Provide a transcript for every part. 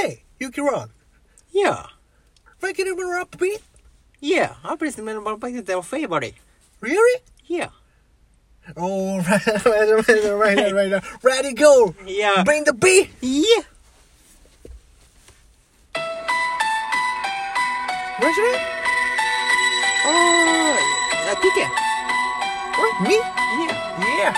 Hey, Yuki Ron. Yeah. Ranking him up beat? Yeah. I pretty much like their favorite. Really? Yeah. Oh, right, right, right, right, right, right, right. Ready, go. Yeah. Bring the beat. Yeah. Where's it? Oh, uh, PK. What? Me? Yeah. Yeah.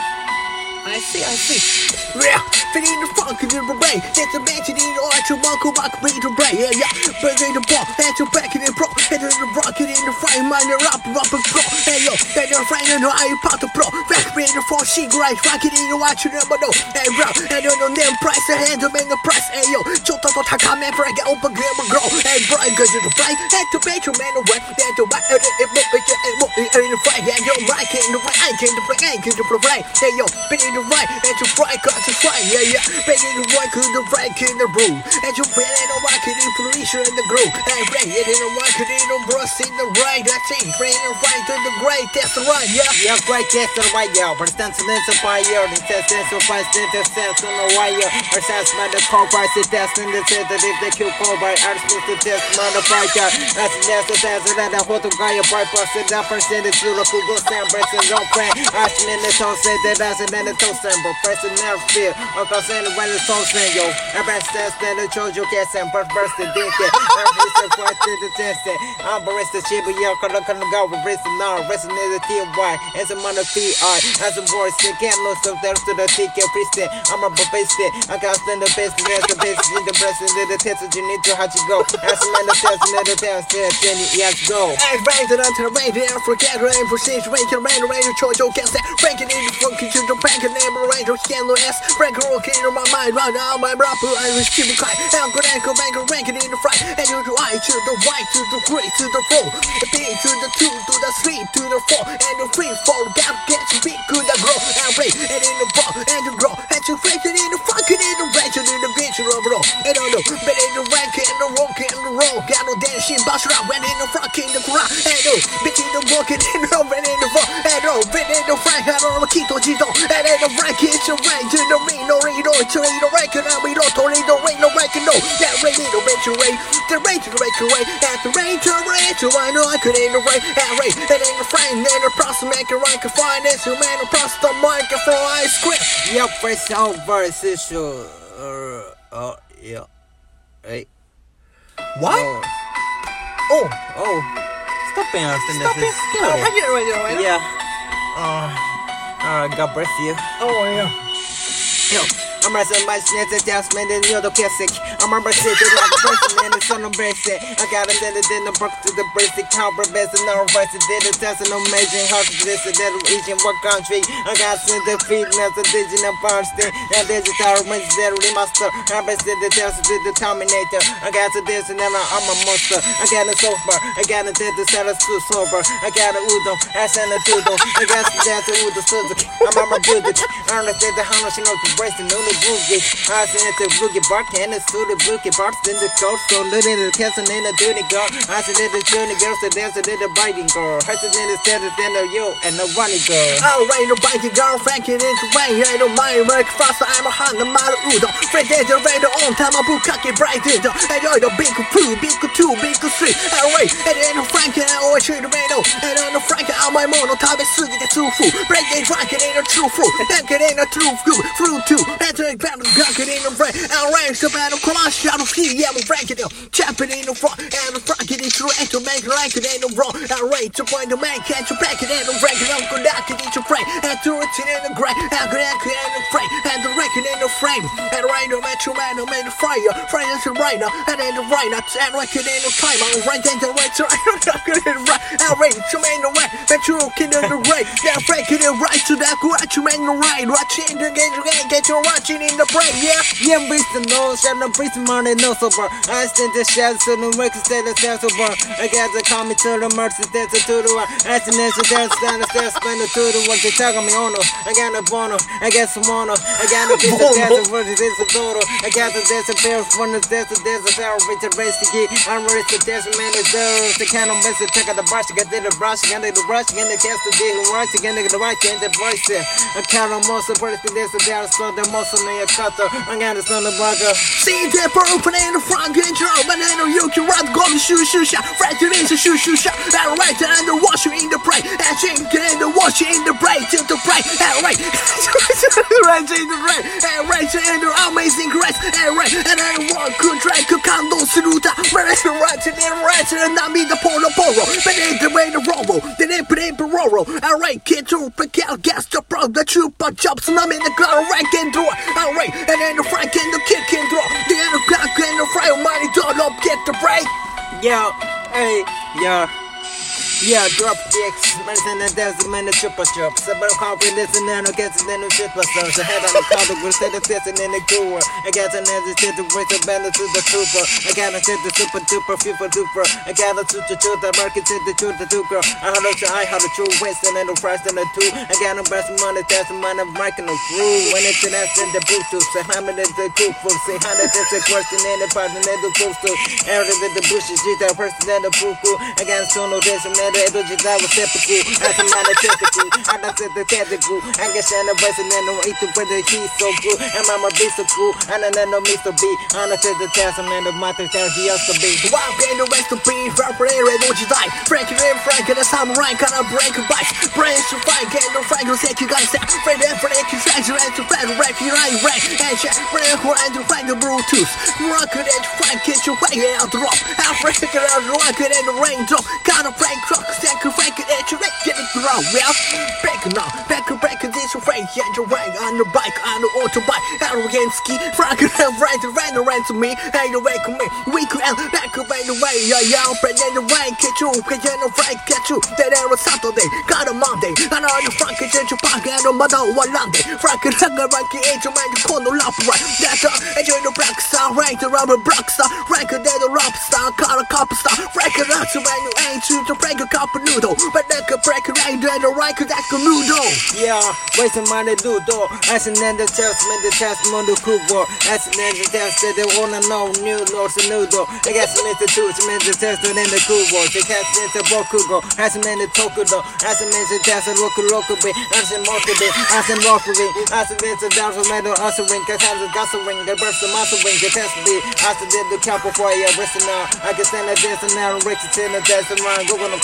I see, I see. Yeah, fit in the funk in the brain. That's a match in the arch of Marco Rock, bring the brain. Yeah, yeah. Bring in the ball, and to back in the pro. And in the rocket in the frame, mind the up, up and pro. Hey yo, then the frame and the eye pop the pro. Back in the four sheet right, rocket in the watch, you never know. Hey bro, and on the name price, and hand them in the price. Hey yo, ちょっとと高め、break it open, game and grow. Hey bro, go to the play, and to make your man away. And to in the fight. And yo, right, in the right, I can the play, I can the play. Hey yo, been in the right, and to fry, cut to fry. Yeah, yeah. Banging the right, could the right, in the brew. And you put in the right, in the police, in the groove. And bring it in the right, in the brush, in the right. That's it. Bring the right to the great, that's the right, yeah. Yeah, great test on the wire. But sense and then fire. The test and so far, the sense on the wire. Or sense by the car price, the test and the set that if they kill car by artist to test on the fire. That's the test, the test, and then the whole guy, a bus, and that percentage to the Google Sam, Bresson, don't plan. Ashton in the toe said that that's an end of toe sample. Pressing never feel. Uncle Santa when it's so sing, yo. Every step, stand the chojo, some birth, burst, and dink it. Every step, right to the test. I'm barista, chiba, yo, can look on the and now, resting in the TY, and some on the PI. As a boy, still can't lose some there to the TK priest. I'm a babist, I can't stand the best, there's the best in the breast, and the test, you need to how you go. As a man, the test, and the test, Jenny, yes, go. Hey, bang onto the rain, and forget rain, for stage, can rain, rain, chojo, get that. Breaking in the funky to the bank, and name, rain, yellow ass. Break a roll, in my mind, right now, my rapper, I was keeping quiet. Ankle, ankle, ranking in the front. And you to I to the right, to the three, to the four. B to the two, to the three, to the four. And the three, four, down, get to big, good, I grow. And break, and in the ball, and you grow. And you it in the fucking in the range, and in the and. And I know, but in the rank, and the rock, and the roll. Got no dancing, bust it out, when in the front, in the crowd. And no, bitch in the walk, and in the and in the fall. And no, but in the frank, I know, Kito, Jito. And in the rank, it's a range, in the ring, no ring, no, it's a ring, no rank, and we don't, don't need no ring, no rank, no. That ring, no range, no ring. The range, the range, away. At the range, the range, so I know I could in the range. And range, and in the frame, and the process, make a rank, and this, and man, the process, the microphone, ice cream. Yeah, first out verse issue. Uh, uh, yeah. Hey. What? Oh. Oh, Oh. Stop being understand stop it. Oh, right here, right here, right here. Yeah. Uh, uh, God bless you. Oh, yeah. Yo, I'm wrestling my shit to adjustment and you're the kissing. I'm a sitting like a person and it's on the basic. I gotta send it in the book to the basic cover best and no rights. It did a test and amazing heart to this and that region what country. I got sent the feed as a digital bursting and digital zero remaster. I been sent the test to the Terminator. I got to this and then I'm a monster. I got a sober. I got a dead to sell to sober. I got a udon. I send a doodle. I got to dance with the Suzuki. I'm a Buddha. I understand the how much you know to brace the only boogie. I send it to Boogie Bark and it's to the Boogie Barks in the coast. So little the castle in the dirty girl. I said the journey girls to dance to the biting girl. I said the steady than the you and the bunny girl. Oh, All right, no bike, girl, it into rain. I don't mind work fast. I'm a out of udon. Frank it the radio on time, I'm bukkake bright it. And you're the big two, big two, big three. All right, and then Frank and I always shoot the radio. And on the Frank, I'm my mono, time is sugi the two fool. Break it, Frank it ain't a true fool. Then get in a true fool, through two. Enter a battle, gun it in the front. All right, so battle, clash, out of here, yeah, I'm Frank it. Chap it in the front, and the Frank it true, and to make like it ain't no wrong. All right, to point the man, catch you back it ain't no rank, and I'm knock it into frame. And to it in the gray, and and good in the frame, and the record in the frame. And right now, man, you man, I'm in the fire. Fire is right now, and in the right now, and record in the time. I'm right in the right, so I don't know, good in the right. All right, you man, the right, and you can in the right. Now, Frank in the right, so that good, you man, the right. Watching the game, you can't get you watching in the brain, yeah. Yeah, breeze the nose, shut the breeze money, no sober. I stand the shadow, so the record stay the stairs over. I got to call me to the mercy, dance to the one. I stand so dance down the stairs, spend the to the one. They talk me oh, on I got a bono, I got some mono. I got a piece of dance, for the dance of. I got the dance of pair, from the dance of dance of power, with the race to get. I'm ready to dance, man, it's there. The kind of mess, check out the brush, get the brush, get the brush, get the cast the deal, right, get the right, get the voice. I count on most of the dance of dance, so the most of Tanzania, Qatar, Afghanistan, Baga. Singapore, Panama, Franklin, Germany, UK, Red, Gold, Shoo, Shoo, Sha, Fred, Tunisia, Shoo, Shoo, Sha, and right, and the wash in the prey, and drink in the wash in the prey, till the prey, and right, right in the prey, and right in the amazing grace, and right, and then walk, contract, come down through the right, right, and right, and I mean the polo polo, but in the way the robo, then in the roro, and right, kid, to pick out, gas, the pro, the trooper jumps, and I'm in the gun, right, and door right, and then the frank and the kick and throw, the other crack and the fry money don't get the break. Yeah, hey, yo. Yeah, drop kicks, and dance, man, the triple chop. Several confidence and then I guess and then the shit was. So head on the counter, we're steady testing in the cooler. I got an energy to the race of bandit to the trooper. I got a tip the super duper, super duper. I got a to the the market to the truth, the two girl. I had a I had a true Winston and the price and the two. I got a best money, that's the money, marking the crew. When it's an ass in the Bluetooth, say how many the cool for, say how that's a question in the part and the coastal. Area with the bushes, G, that person and the fuku. I got a energy that was typical. As a man, a typical. I done said the technical. I guess I'm a person and I'm eating for the heat so good. And mama be so cool. And I know me so be. I done said the test and the matter tells you to be. Walk in the west to be Rapper red don't you die Frank and Frank and the samurai kind of break a bite Brains to fight Frank take you guys out Frank and Frank is actually to fight Wreck you right And Frank who and to find the Bluetooth Rock it and Frank get your way out the rock Frank it and rain drop Kind of Frank Frank it and you make it ground Well Break now Back break it this Frank and your rank on the bike on the auto bike Arrogant ski Frank and and Frank and to me. Hey way come in We could out back up the way Yeah yeah. Frank and the way Get you Get you Frank get you. That era Saturday Got a Monday. And all the Frank in your pocket And the mother one Monday Frank and Frank and Frank your man You call no love right. That's a Enjoy the black star Rank the rubber block star. Rank the the rock star Call a cop star. Frank and Rock when you ain't to the Frank a cup noodle But they can break right And the rank that can noodle Yeah, wasting money do do. As an end the test, man, the test, man, the cool war. As an end the test, they wanna know new lords and noodle. I guess an institute, man, the test, and the cool war. They cast into Bokugo. As an end the Tokudo. As an end the test, and Roku Roku be. As an Mokubi. As an Mokubi. As an end the down from metal, as a ring. Cause as a gas ring, the burst the muscle ring. The test be. As a did the camp before I listen now. I can stand a dance and now Ricky in the dance run. Go on the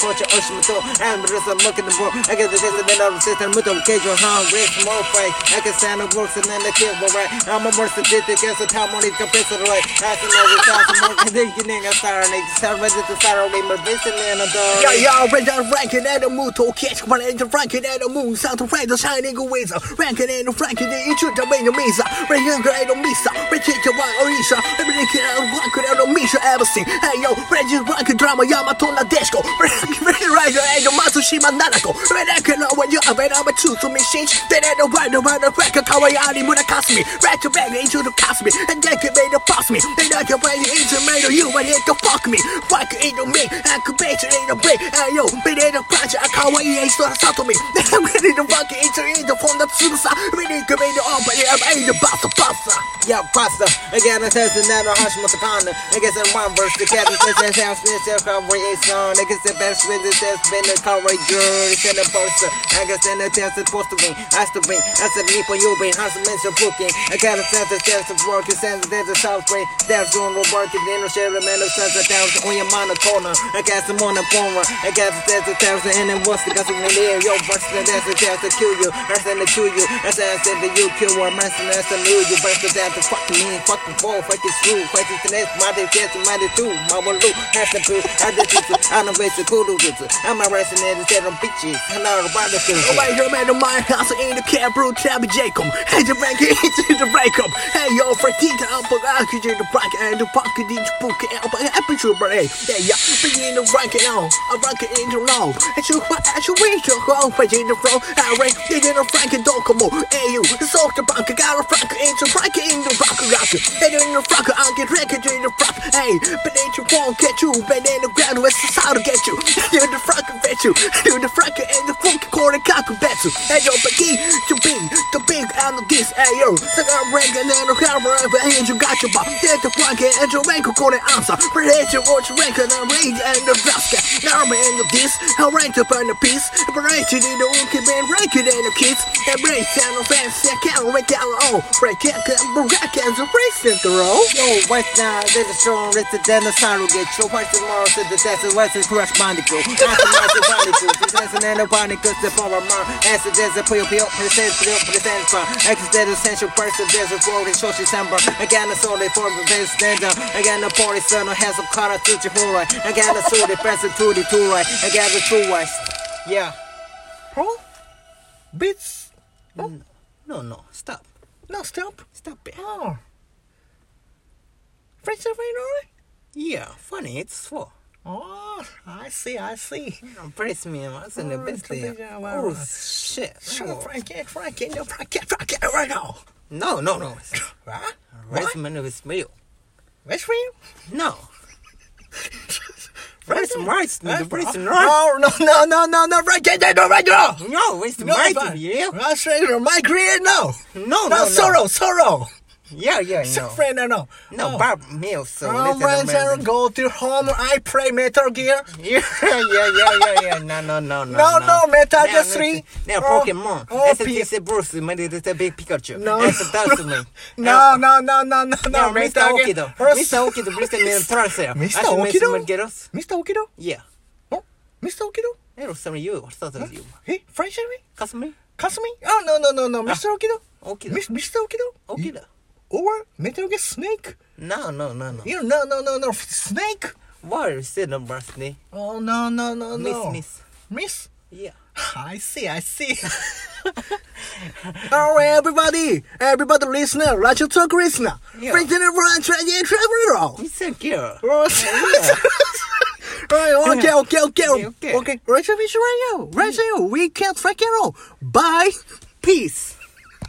Rick, more fight. I can stand the works and then the kid will right. I'm a more statistic as a time on it compares to the right. As an every thousand more conditioning a star and it's time ready to start only my vision and a dog. Yeah, yeah, red and ranking and the moon to catch one and the ranking and the moon sound to find the shining wizard. Uh, ranking and the ranking the each the main misa. Ranking and the misa. Ranking uh, the one orisha. Ranking and the ranking and the misa everything. Hey yo, ranking drama Yamato na disco. Ranking ranking and the Matsushima Nanako. Ranking and when you have it, I'm a two to machine. Then I don't want to run the record. Kawaiani Murakasumi. Right to bang into the cosmic. And then can make the boss me. Then I can bring into me to you and hit the fuck me. Fuck into me. I could bet you in the break. Hey yo, but in the project, I can't wait. Ain't so to me. I'm ready to fuck it into the phone. The Tsusa. Really can make the up. But I'm ain't the boss of pasta. Yeah, pasta. I got a test and then a hush with the condom. I guess in one verse, the this house, this house, cover a song. I guess the best the test, been cover girl. It's in the poster. I guess in the test, supposed to be. Has to be. That's a me for you, be. Has to mention booking. I got a sense of test of work. It says there's a south spray. That's on the work. And then the share the man of sense of thousand on your mind corner. I got some on the former. I got the sense of thousand and then what's the got some in there. Yo, burst the that's the test to kill you. That's in the kill you. I said that you kill one. That's the that's the new you. Burst the that to fucking me. Fucking fall. Fucking screw. Fucking finesse. My test. My too. My one loop. Has to prove. I this. I don't waste the cool. I'm a wrestling instead of bitches. And all about the thing. Oh, right here, man, in my house in the cab, bro, Tabby Jacob. Hey, the rank into the breakup. Hey, yo, for Tita, I'm for Aki, the brack, and the pocket, the book, and the episode, but hey, yeah, yeah, begin the ranking on, a ranking in the low. And you, and you reach your home, but in the flow, I rank, they did a frank and docomo. Hey, you, so the bank, got a frank into frank in the rock, rock. And in the frank, I'll get record in the rock. Hey, but then you won't get you, but then the ground was how to get you. You the frank, bet you, you the frank, and the funky corner, cock, bet you. Hey, yo, but he, to be the big and the this, hey, yo. So I'm ranking and the camera, and you got your bop. did the blanket and your rank the answer. Prediction watch rank and ring and the basket. Now I'm in the this, how rank up on the piece. Operation in the wicked man, rank it in the kids. And break down the fence, I can't rank down all. Break it, it, and the race in the row. Yo, what's now? There's a to then the sign will get you. What's the more to the death of Western Crush? After the sense and the former man. Answer a puyo puyo, present, puyo, present, from. Exit essential person, there's a road in Shoshi Samba. Again, the soul form the best stand. Again, the party son, has some car to the whole right. Again, the soul they to the two right. Again, the two right. Yeah. Huh? Beats? No, no, stop. No, stop. Stop it. Oh. French Rain. Yeah, funny, it's four. Oh, I see, I see. Praise me, what's in the Oh, best thing? Oh, shit. Sure, Oh. Frankie, Frankie, no, Frankie, Frankie, right now. No, no, no. Huh? What? name is Mayo. Where's for you? No. Rights, Huh? nigga. Raise some rights. Oh, no, no, no, no, no, no, Frankie, no, right now. No, raise some No, rights, fine. yeah? Straight to my career, no. No, No, no, no. sorrow, sorrow. Yeah, yeah, no. friend, no, no. No, Oh. Bob Mills, so Oh, listen man, to Sarah, me. go to home. I play Metal Gear. Yeah, yeah, yeah, yeah, yeah. No, no, no, no. No, no, Metal Gear Now, 3. Now, Oh, Pokemon. oh, a P- TC Bruce, a big Pikachu. No. A dust. No, no, no, no, no, no. No, Mr. Okido. Mr. Okido, Mr. Transfer. Mr. Should make Okido? Mr. Okido? Yeah. Oh, Mr. Okido? Some of you. What's that of you? Hey, French? Kasumi? Kasumi? Oh, no, no, no, no. Ah. Mr. Okido? Okido. Mr. Okido? Okido. Or Metal Gear Snake? No, no, no, no. You no, no, no, no. Snake? Why is it number Snake? Oh, no, no, no, no. miss. Miss? Miss? Yeah. I see, I see. All right, everybody. Everybody listener. Radio Talk listener. Yeah. Bring to the front, try to travel. Mr. Girl. Oh, oh, right, okay, okay, okay, Okay, okay. okay. Reservation radio, radio, we can't track it all. Bye. Peace.